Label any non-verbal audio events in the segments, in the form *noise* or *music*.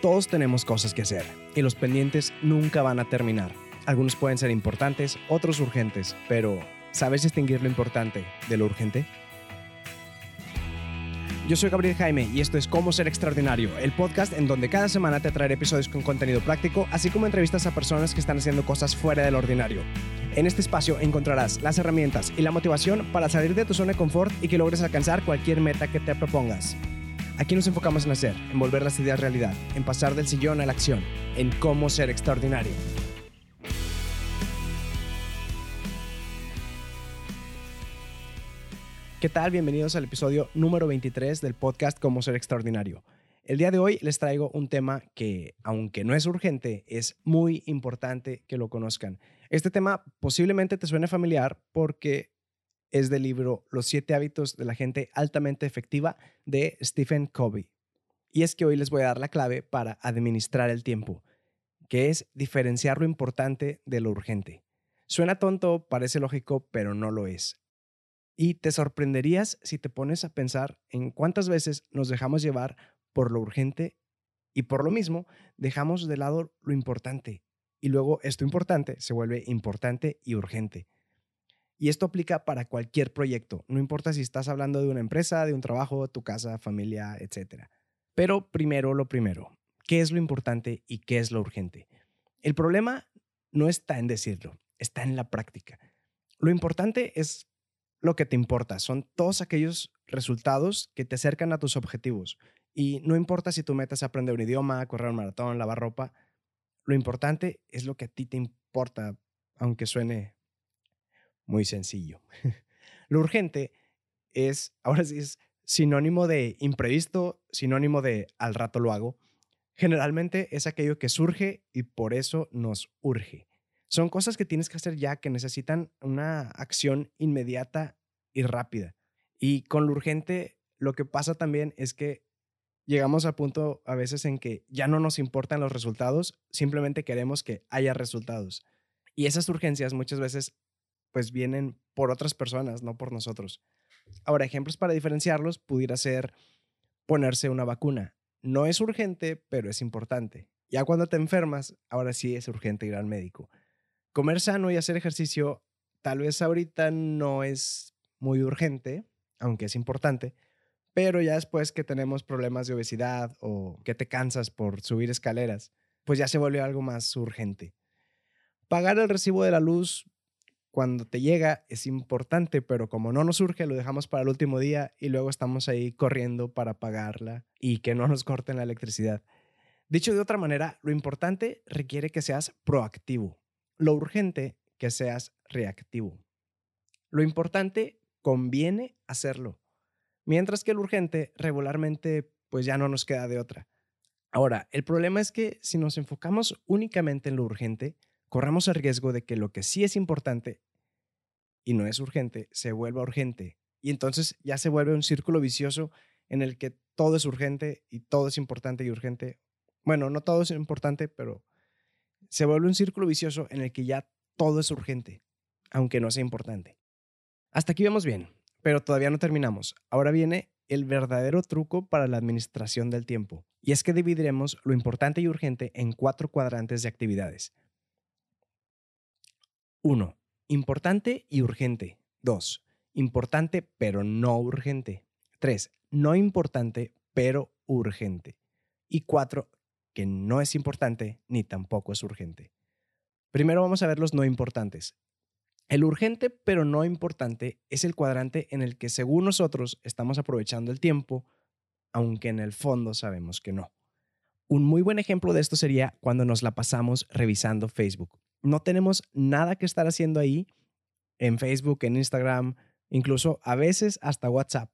Todos tenemos cosas que hacer y los pendientes nunca van a terminar. Algunos pueden ser importantes, otros urgentes, pero ¿sabes distinguir lo importante de lo urgente? Yo soy Gabriel Jaime y esto es Cómo Ser Extraordinario, el podcast en donde cada semana te traeré episodios con contenido práctico, así como entrevistas a personas que están haciendo cosas fuera del ordinario. En este espacio encontrarás las herramientas y la motivación para salir de tu zona de confort y que logres alcanzar cualquier meta que te propongas. Aquí nos enfocamos en hacer, en volver las ideas realidad, en pasar del sillón a la acción, en cómo ser extraordinario. ¿Qué tal? Bienvenidos al episodio número 23 del podcast Cómo ser extraordinario. El día de hoy les traigo un tema que, aunque no es urgente, es muy importante que lo conozcan. Este tema posiblemente te suene familiar porque es del libro Los siete hábitos de la gente altamente efectiva de Stephen Covey. Y es que hoy les voy a dar la clave para administrar el tiempo, que es diferenciar lo importante de lo urgente. Suena tonto, parece lógico, pero no lo es. Y te sorprenderías si te pones a pensar en cuántas veces nos dejamos llevar por lo urgente y por lo mismo dejamos de lado lo importante. Y luego esto importante se vuelve importante y urgente. Y esto aplica para cualquier proyecto, no importa si estás hablando de una empresa, de un trabajo, tu casa, familia, etc. Pero primero lo primero, ¿qué es lo importante y qué es lo urgente? El problema no está en decirlo, está en la práctica. Lo importante es lo que te importa, son todos aquellos resultados que te acercan a tus objetivos. Y no importa si tu meta es aprender un idioma, correr un maratón, lavar ropa, lo importante es lo que a ti te importa, aunque suene muy sencillo. *laughs* Lo urgente es, ahora sí es sinónimo de imprevisto, sinónimo de al rato lo hago. Generalmente es aquello que surge y por eso nos urge. Son cosas que tienes que hacer ya que necesitan una acción inmediata y rápida. Y con lo urgente lo que pasa también es que llegamos al punto a veces en que ya no nos importan los resultados, simplemente queremos que haya resultados. Y esas urgencias muchas veces pues vienen por otras personas, no por nosotros. Ahora, ejemplos para diferenciarlos pudiera ser ponerse una vacuna. No es urgente, pero es importante. Ya cuando te enfermas, ahora sí es urgente ir al médico. Comer sano y hacer ejercicio, tal vez ahorita no es muy urgente, aunque es importante, pero ya después que tenemos problemas de obesidad o que te cansas por subir escaleras, pues ya se vuelve algo más urgente. Pagar el recibo de la luz cuando te llega es importante, pero como no nos surge, lo dejamos para el último día y luego estamos ahí corriendo para pagarla y que no nos corten la electricidad. Dicho de otra manera, lo importante requiere que seas proactivo, lo urgente que seas reactivo. Lo importante conviene hacerlo, mientras que lo urgente regularmente pues ya no nos queda de otra. Ahora, el problema es que si nos enfocamos únicamente en lo urgente, corramos el riesgo de que lo que sí es importante y no es urgente se vuelva urgente. Y entonces ya se vuelve un círculo vicioso en el que todo es urgente y todo es importante y urgente. Bueno, no todo es importante, pero se vuelve un círculo vicioso en el que ya todo es urgente, aunque no sea importante. Hasta aquí vemos bien, pero todavía no terminamos. Ahora viene el verdadero truco para la administración del tiempo, y es que dividiremos lo importante y urgente en cuatro cuadrantes de actividades. 1. Importante y urgente. 2. Importante pero no urgente. 3. No importante pero urgente. Y 4. Que no es importante ni tampoco es urgente. Primero vamos a ver los no importantes. El urgente pero no importante es el cuadrante en el que según nosotros estamos aprovechando el tiempo, aunque en el fondo sabemos que no. Un muy buen ejemplo de esto sería cuando nos la pasamos revisando Facebook no tenemos nada que estar haciendo ahí en Facebook, en Instagram, incluso a veces hasta WhatsApp.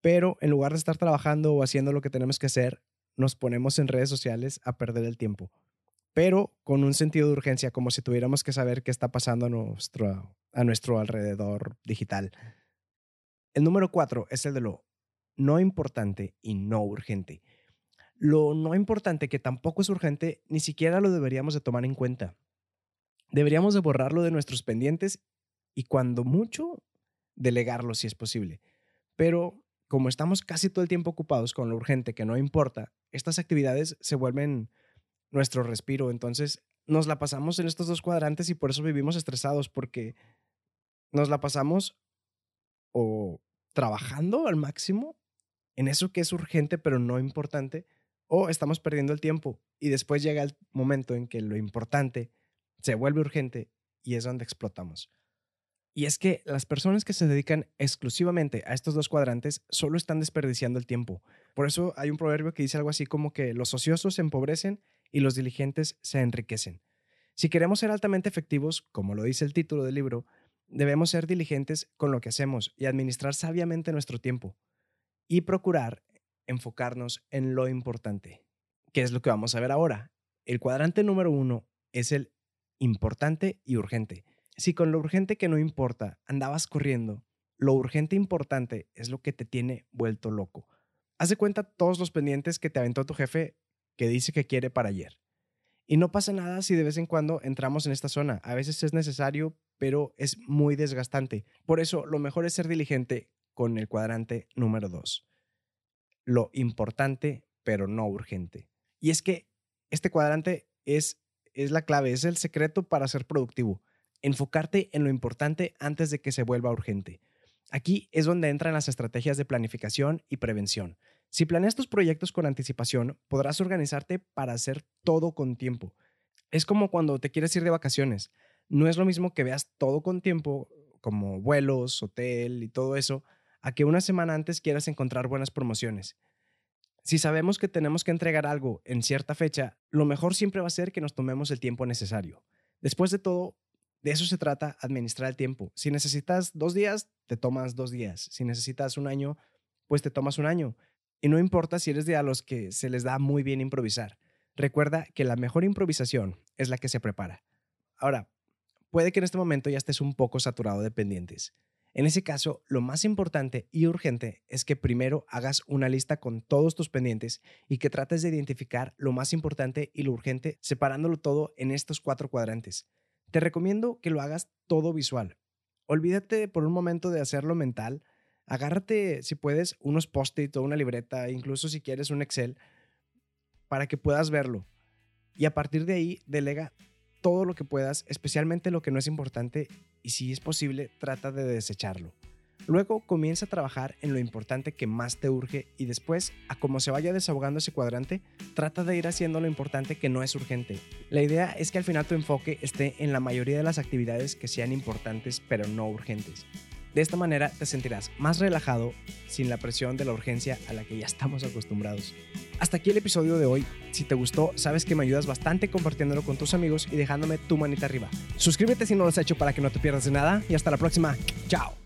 Pero en lugar de estar trabajando o haciendo lo que tenemos que hacer, nos ponemos en redes sociales a perder el tiempo. Pero con un sentido de urgencia, como si tuviéramos que saber qué está pasando a nuestro, a nuestro alrededor digital. El número cuatro es el de lo no importante y no urgente. Lo no importante que tampoco es urgente, ni siquiera lo deberíamos de tomar en cuenta. Deberíamos de borrarlo de nuestros pendientes y cuando mucho, delegarlo si es posible. Pero como estamos casi todo el tiempo ocupados con lo urgente que no importa, estas actividades se vuelven nuestro respiro. Entonces nos la pasamos en estos dos cuadrantes y por eso vivimos estresados, porque nos la pasamos o trabajando al máximo en eso que es urgente pero no importante, o estamos perdiendo el tiempo y después llega el momento en que lo importante se vuelve urgente y es donde explotamos. Y es que las personas que se dedican exclusivamente a estos dos cuadrantes solo están desperdiciando el tiempo. Por eso hay un proverbio que dice algo así como que los ociosos se empobrecen y los diligentes se enriquecen. Si queremos ser altamente efectivos, como lo dice el título del libro, debemos ser diligentes con lo que hacemos y administrar sabiamente nuestro tiempo y procurar enfocarnos en lo importante, que es lo que vamos a ver ahora. El cuadrante número uno es el importante y urgente. Si con lo urgente que no importa andabas corriendo, lo urgente importante es lo que te tiene vuelto loco. Haz de cuenta todos los pendientes que te aventó tu jefe que dice que quiere para ayer. Y no pasa nada si de vez en cuando entramos en esta zona. A veces es necesario, pero es muy desgastante. Por eso, lo mejor es ser diligente con el cuadrante número 2. Lo importante, pero no urgente. Y es que este cuadrante es, es la clave, es el secreto para ser productivo enfocarte en lo importante antes de que se vuelva urgente. Aquí es donde entran las estrategias de planificación y prevención. Si planeas tus proyectos con anticipación, podrás organizarte para hacer todo con tiempo. Es como cuando te quieres ir de vacaciones. No es lo mismo que veas todo con tiempo, como vuelos, hotel y todo eso, a que una semana antes quieras encontrar buenas promociones. Si sabemos que tenemos que entregar algo en cierta fecha, lo mejor siempre va a ser que nos tomemos el tiempo necesario. Después de todo, de eso se trata administrar el tiempo. Si necesitas dos días, te tomas dos días. Si necesitas un año, pues te tomas un año. Y no importa si eres de a los que se les da muy bien improvisar. Recuerda que la mejor improvisación es la que se prepara. Ahora, puede que en este momento ya estés un poco saturado de pendientes. En ese caso, lo más importante y urgente es que primero hagas una lista con todos tus pendientes y que trates de identificar lo más importante y lo urgente separándolo todo en estos cuatro cuadrantes. Te recomiendo que lo hagas todo visual. Olvídate por un momento de hacerlo mental. Agárrate, si puedes, unos post-it o una libreta, incluso si quieres un Excel, para que puedas verlo. Y a partir de ahí, delega todo lo que puedas, especialmente lo que no es importante, y si es posible, trata de desecharlo. Luego comienza a trabajar en lo importante que más te urge y después, a como se vaya desahogando ese cuadrante, trata de ir haciendo lo importante que no es urgente. La idea es que al final tu enfoque esté en la mayoría de las actividades que sean importantes pero no urgentes. De esta manera te sentirás más relajado sin la presión de la urgencia a la que ya estamos acostumbrados. Hasta aquí el episodio de hoy. Si te gustó, sabes que me ayudas bastante compartiéndolo con tus amigos y dejándome tu manita arriba. Suscríbete si no lo has hecho para que no te pierdas de nada y hasta la próxima. Chao.